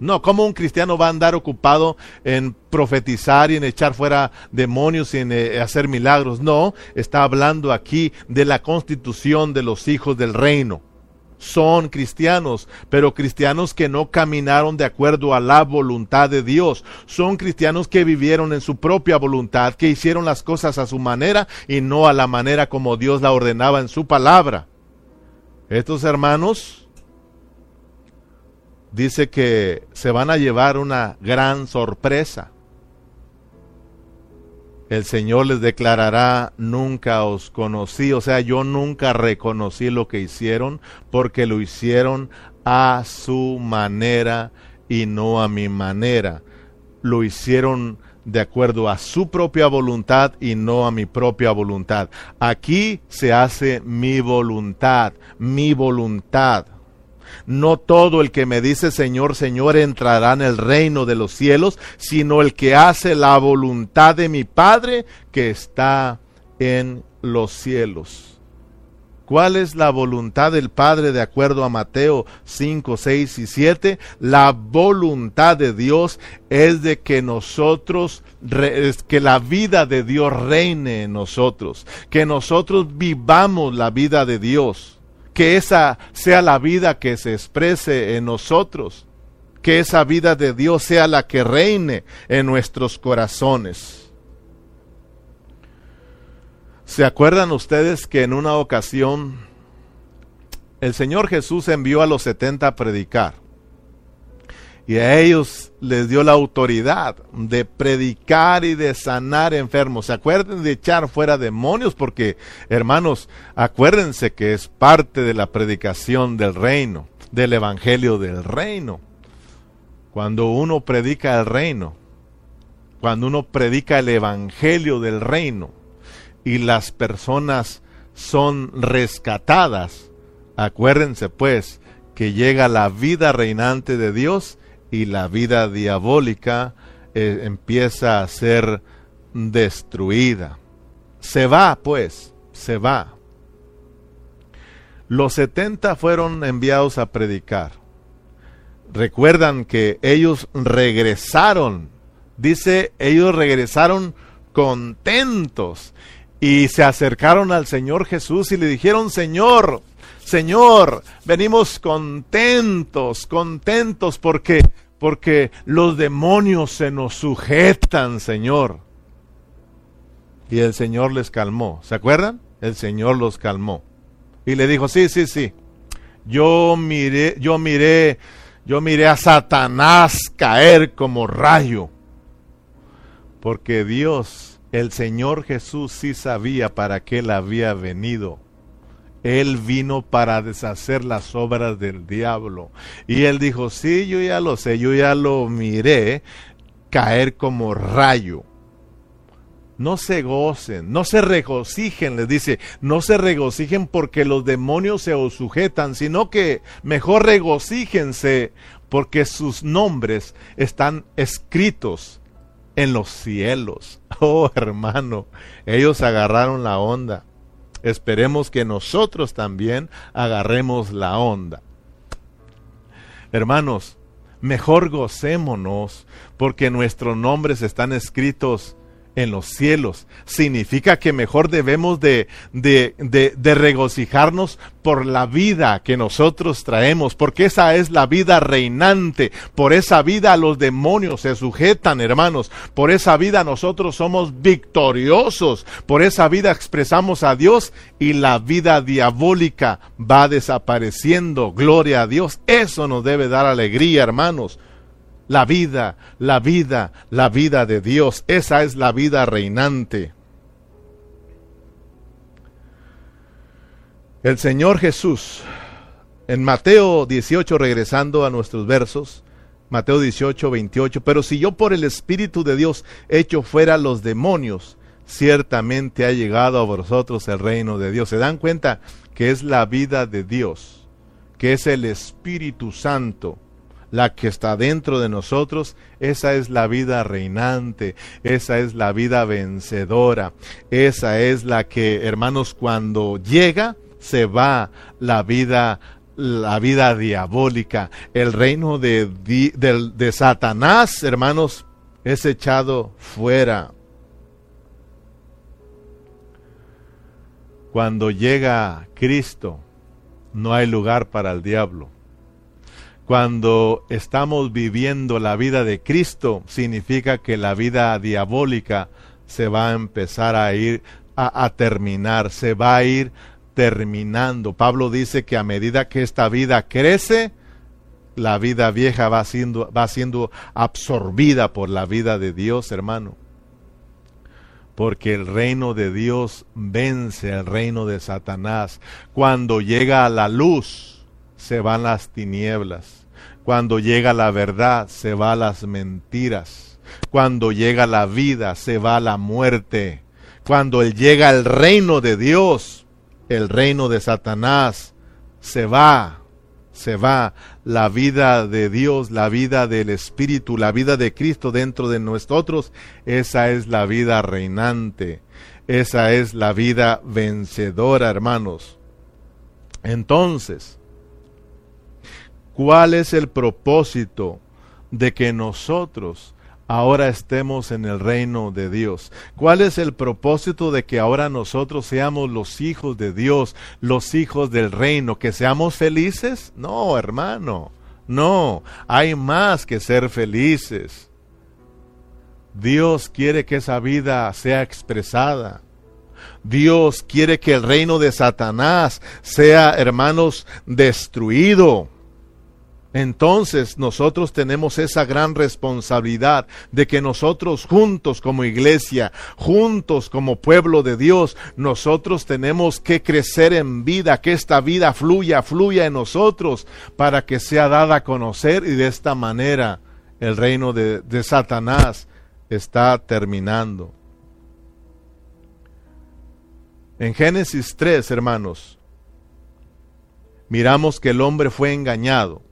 Speaker 1: No, ¿cómo un cristiano va a andar ocupado en profetizar y en echar fuera demonios y en eh, hacer milagros? No, está hablando aquí de la constitución de los hijos del reino. Son cristianos, pero cristianos que no caminaron de acuerdo a la voluntad de Dios. Son cristianos que vivieron en su propia voluntad, que hicieron las cosas a su manera y no a la manera como Dios la ordenaba en su palabra. Estos hermanos dice que se van a llevar una gran sorpresa. El Señor les declarará, nunca os conocí, o sea, yo nunca reconocí lo que hicieron porque lo hicieron a su manera y no a mi manera. Lo hicieron de acuerdo a su propia voluntad y no a mi propia voluntad. Aquí se hace mi voluntad, mi voluntad. No todo el que me dice Señor, Señor entrará en el reino de los cielos, sino el que hace la voluntad de mi Padre que está en los cielos. ¿Cuál es la voluntad del Padre de acuerdo a Mateo 5, 6 y 7? La voluntad de Dios es de que nosotros, que la vida de Dios reine en nosotros, que nosotros vivamos la vida de Dios que esa sea la vida que se exprese en nosotros, que esa vida de Dios sea la que reine en nuestros corazones. ¿Se acuerdan ustedes que en una ocasión el Señor Jesús envió a los setenta a predicar? Y a ellos les dio la autoridad de predicar y de sanar enfermos. Se acuerden de echar fuera demonios porque, hermanos, acuérdense que es parte de la predicación del reino, del evangelio del reino. Cuando uno predica el reino, cuando uno predica el evangelio del reino y las personas son rescatadas, acuérdense pues que llega la vida reinante de Dios y la vida diabólica eh, empieza a ser destruida. Se va, pues, se va. Los setenta fueron enviados a predicar. Recuerdan que ellos regresaron. Dice, ellos regresaron contentos y se acercaron al Señor Jesús y le dijeron, Señor, Señor, venimos contentos, contentos porque porque los demonios se nos sujetan, Señor. Y el Señor les calmó. ¿Se acuerdan? El Señor los calmó. Y le dijo, sí, sí, sí. Yo miré, yo miré, yo miré a Satanás caer como rayo. Porque Dios, el Señor Jesús, sí sabía para qué él había venido Él vino para deshacer las obras del diablo. Y él dijo, sí, yo ya lo sé, yo ya lo miré caer como rayo. No se gocen, no se regocijen, les dice, no se regocijen porque los demonios se os sujetan, sino que mejor regocíjense porque sus nombres están escritos en los cielos. Oh hermano, ellos agarraron la onda. Esperemos que nosotros también agarremos la onda. Hermanos, mejor gocémonos porque nuestros nombres están escritos en los cielos. Significa que mejor debemos de, de, de, regocijarnos por la vida que nosotros traemos, porque esa es la vida reinante. Por esa vida los demonios se sujetan, hermanos. Por esa vida nosotros somos victoriosos. Por esa vida expresamos a Dios y la vida diabólica va desapareciendo. Gloria a Dios. Eso nos debe dar alegría, hermanos la vida, la vida, la vida de Dios. Esa es la vida reinante. El Señor Jesús, en Mateo 18, regresando a nuestros versos, Mateo 18, 28, pero si yo por el Espíritu de Dios echo fuera los demonios, ciertamente ha llegado a vosotros el reino de Dios. ¿Se dan cuenta que es la vida de Dios, que es el Espíritu Santo? La que está dentro de nosotros, esa es la vida reinante, esa es la vida vencedora, esa es la que, hermanos, cuando llega, se va la vida la vida diabólica, el reino de, de, de Satanás, hermanos, es echado fuera. Cuando llega Cristo, no hay lugar para el diablo. Cuando estamos viviendo la vida de Cristo, significa que la vida diabólica se va a empezar a ir a, terminar, se va a ir terminando. Pablo dice que a medida que esta vida crece, la vida vieja va siendo, va siendo absorbida por la vida de Dios, hermano. Porque el reino de Dios vence al reino de Satanás. Cuando llega a la luz, se van las tinieblas. Cuando llega la verdad, se va las mentiras. Cuando llega la vida, se va la muerte. Cuando llega el reino de Dios, el reino de Satanás, se va, se va la vida de Dios, la vida del Espíritu, la vida de Cristo dentro de nosotros. Esa es la vida reinante. Esa es la vida vencedora, hermanos. Entonces, ¿Cuál es el propósito de que nosotros ahora estemos en el reino de Dios? ¿Cuál es el propósito de que ahora nosotros seamos los hijos de Dios, los hijos del reino, que seamos felices? No, hermano, no, hay más que ser felices. Dios quiere que esa vida sea expresada. Dios quiere que el reino de Satanás sea, hermanos, destruido entonces nosotros tenemos esa gran responsabilidad de que nosotros juntos como iglesia, juntos como pueblo de Dios, nosotros tenemos que crecer en vida, que esta vida fluya, fluya en nosotros para que sea dada a conocer y de esta manera el reino de, de Satanás está terminando. En Génesis 3, hermanos, miramos que el hombre fue engañado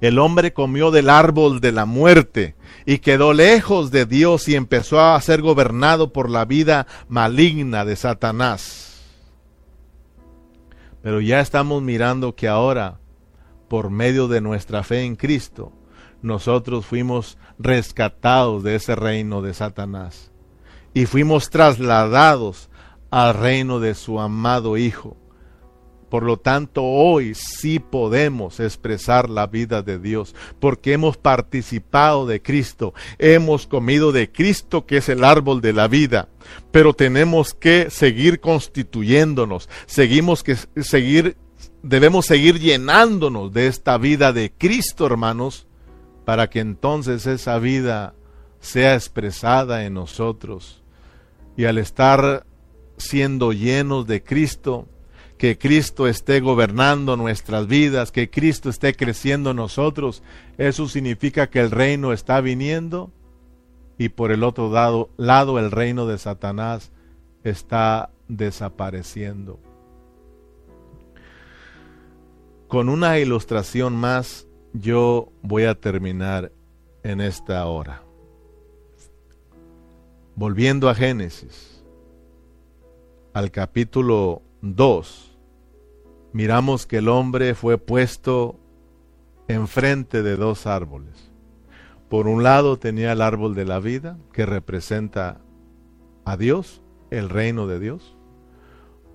Speaker 1: el hombre comió del árbol de la muerte y quedó lejos de Dios y empezó a ser gobernado por la vida maligna de Satanás. Pero ya estamos mirando que ahora, por medio de nuestra fe en Cristo, nosotros fuimos rescatados de ese reino de Satanás y fuimos trasladados al reino de su amado Hijo por lo tanto, hoy sí podemos expresar la vida de Dios, porque hemos participado de Cristo, hemos comido de Cristo, que es el árbol de la vida. Pero tenemos que seguir constituyéndonos, seguimos que seguir, debemos seguir llenándonos de esta vida de Cristo, hermanos, para que entonces esa vida sea expresada en nosotros. Y al estar siendo llenos de Cristo, que Cristo esté gobernando nuestras vidas, que Cristo esté creciendo en nosotros, eso significa que el reino está viniendo y por el otro lado, lado el reino de Satanás está desapareciendo. Con una ilustración más, yo voy a terminar en esta hora. Volviendo a Génesis, al capítulo 2, miramos que el hombre fue puesto enfrente de dos árboles. Por un lado tenía el árbol de la vida, que representa a Dios, el reino de Dios.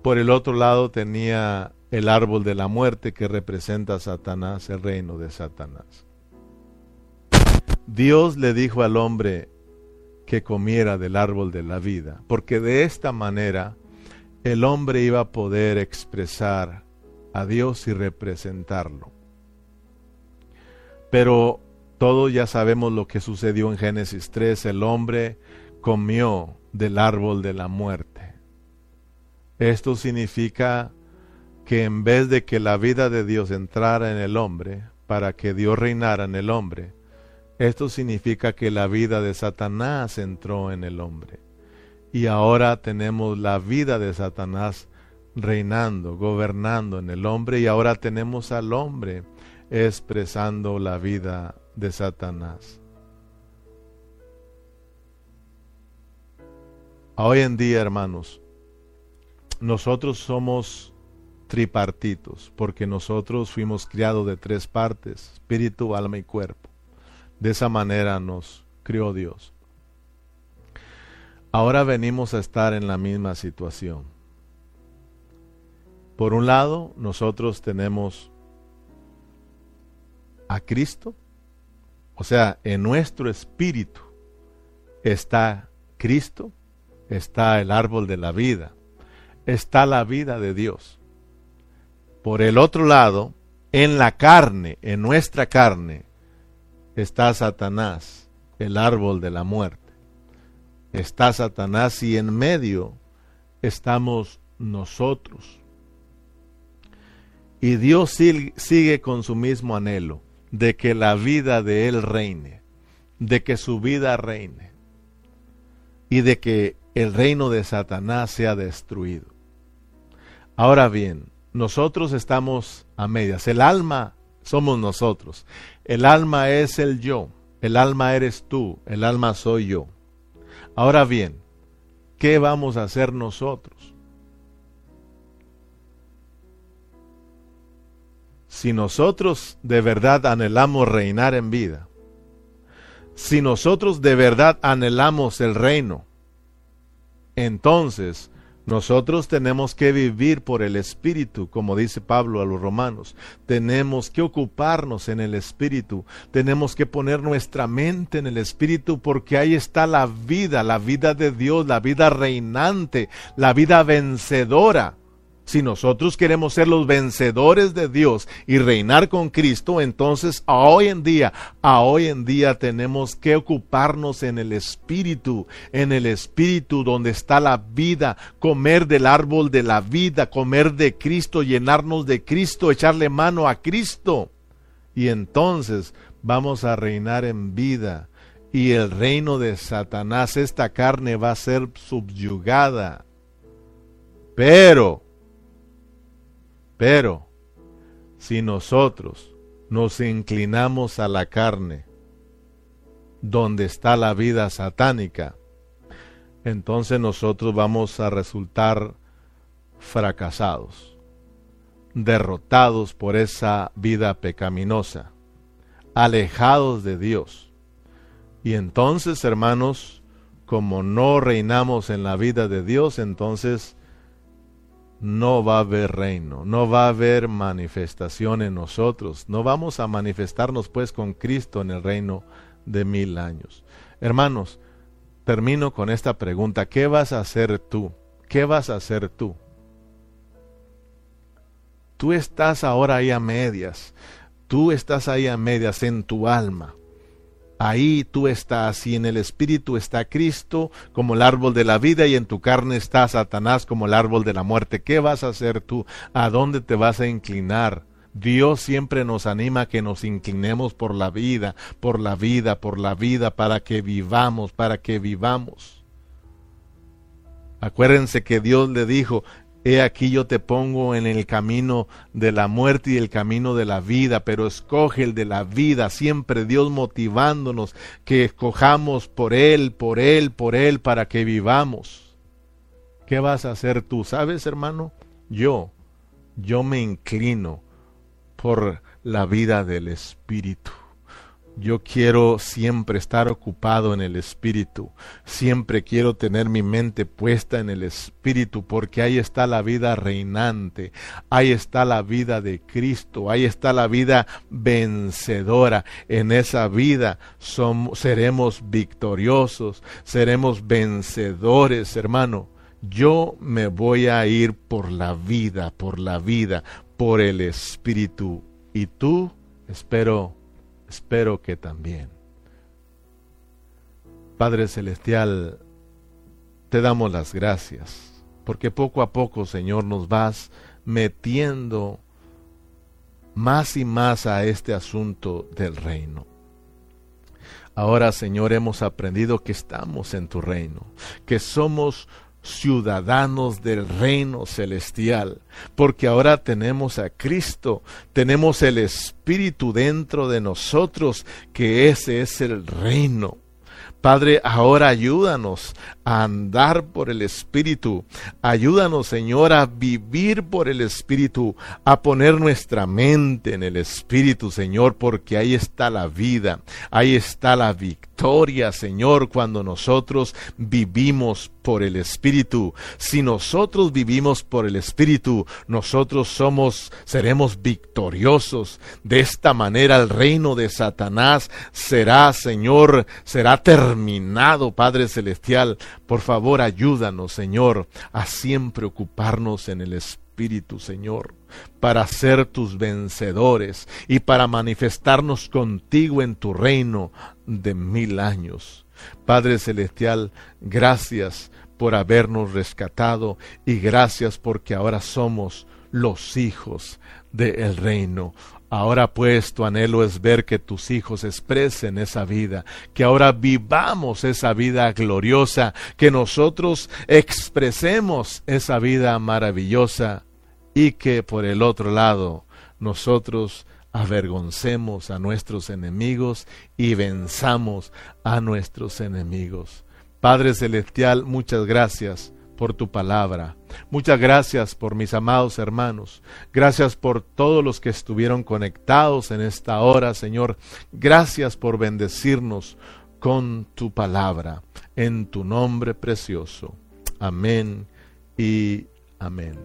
Speaker 1: Por el otro lado tenía el árbol de la muerte, que representa a Satanás, el reino de Satanás. Dios le dijo al hombre que comiera del árbol de la vida, porque de esta manera el hombre iba a poder expresar a Dios y representarlo. Pero todos ya sabemos lo que sucedió en Génesis 3. El hombre comió del árbol de la muerte. Esto significa que en vez de que la vida de Dios entrara en el hombre, para que Dios reinara en el hombre, esto significa que la vida de Satanás entró en el hombre. Y ahora tenemos la vida de Satanás reinando, gobernando en el hombre y ahora tenemos al hombre expresando la vida de Satanás. Hoy en día, hermanos, nosotros somos tripartitos, porque nosotros fuimos criados de tres partes, espíritu, alma y cuerpo. De esa manera nos crió Dios. Ahora venimos a estar en la misma situación. Por un lado, nosotros tenemos a Cristo o sea, en nuestro espíritu está Cristo, está el árbol de la vida, está la vida de Dios. Por el otro lado, en la carne, en nuestra carne, está Satanás, el árbol de la muerte. Está Satanás y en medio estamos nosotros. Y Dios sigue con su mismo anhelo de que la vida de Él reine, de que su vida reine y de que el reino de Satanás sea destruido. Ahora bien, nosotros estamos a medias. El alma somos nosotros. El alma es el yo. El alma eres tú. El alma soy yo. Ahora bien, ¿qué vamos a hacer nosotros? si nosotros de verdad anhelamos reinar en vida, si nosotros de verdad anhelamos el reino, entonces nosotros tenemos que vivir por el Espíritu, como dice Pablo a los romanos. Tenemos que ocuparnos en el Espíritu. Tenemos que poner nuestra mente en el Espíritu porque ahí está la vida, la vida de Dios, la vida reinante, la vida vencedora. Si nosotros queremos ser los vencedores de Dios y reinar con Cristo, entonces a hoy en día, a hoy en día tenemos que ocuparnos en el Espíritu, en el Espíritu donde está la vida, comer del árbol de la vida, comer de Cristo, llenarnos de Cristo, echarle mano a Cristo. Y entonces vamos a reinar en vida y el reino de Satanás, esta carne va a ser subyugada. Pero pero si nosotros nos inclinamos a la carne, donde está la vida satánica, entonces nosotros vamos a resultar fracasados, derrotados por esa vida pecaminosa, alejados de Dios. Y entonces, hermanos, como no reinamos en la vida de Dios, entonces no va a haber reino, no va a haber manifestación en nosotros, no vamos a manifestarnos pues con Cristo en el reino de mil años. Hermanos, termino con esta pregunta, ¿qué vas a hacer tú? ¿Qué vas a hacer tú? Tú estás ahora ahí a medias, tú estás ahí a medias en tu alma. Ahí tú estás y en el Espíritu está Cristo como el árbol de la vida y en tu carne está Satanás como el árbol de la muerte. ¿Qué vas a hacer tú? ¿A dónde te vas a inclinar? Dios siempre nos anima a que nos inclinemos por la vida, por la vida, por la vida, para que vivamos, para que vivamos. Acuérdense que Dios le dijo, He aquí yo te pongo en el camino de la muerte y el camino de la vida, pero escoge el de la vida, siempre Dios motivándonos que escojamos por Él, por Él, por Él, para que vivamos. ¿Qué vas a hacer tú? ¿Sabes, hermano? Yo, yo me inclino por la vida del Espíritu. Yo quiero siempre estar ocupado en el Espíritu, siempre quiero tener mi mente puesta en el Espíritu, porque ahí está la vida reinante, ahí está la vida de Cristo, ahí está la vida vencedora. En esa vida somos, seremos victoriosos, seremos vencedores, hermano. Yo me voy a ir por la vida, por la vida, por el Espíritu. Y tú, espero espero que también. Padre Celestial, te damos las gracias, porque poco a poco, Señor, nos vas metiendo más y más a este asunto del reino. Ahora, Señor, hemos aprendido que estamos en tu reino, que somos ciudadanos del reino celestial, porque ahora tenemos a Cristo, tenemos el Espíritu dentro de nosotros, que ese es el reino. Padre, ahora ayúdanos a andar por el Espíritu. Ayúdanos, Señor, a vivir por el Espíritu, a poner nuestra mente en el Espíritu, Señor, porque ahí está la vida, ahí está la victoria Señor, cuando nosotros vivimos por el Espíritu. Si nosotros vivimos por el Espíritu, nosotros somos, seremos victoriosos. De esta manera el reino de Satanás será, Señor, será terminado, Padre Celestial. Por favor, ayúdanos, Señor, a siempre ocuparnos en el Espíritu Señor, para ser tus vencedores y para manifestarnos contigo en tu reino de mil años. Padre Celestial, gracias por habernos rescatado y gracias porque ahora somos los hijos del reino. Ahora pues tu anhelo es ver que tus hijos expresen esa vida, que ahora vivamos esa vida gloriosa, que nosotros expresemos esa vida maravillosa y que por el otro lado nosotros avergoncemos a nuestros enemigos y venzamos a nuestros enemigos. Padre Celestial, muchas gracias por tu palabra. Muchas gracias por mis amados hermanos. Gracias por todos los que estuvieron conectados en esta hora, Señor. Gracias por bendecirnos con tu palabra. En tu nombre precioso. Amén y amén.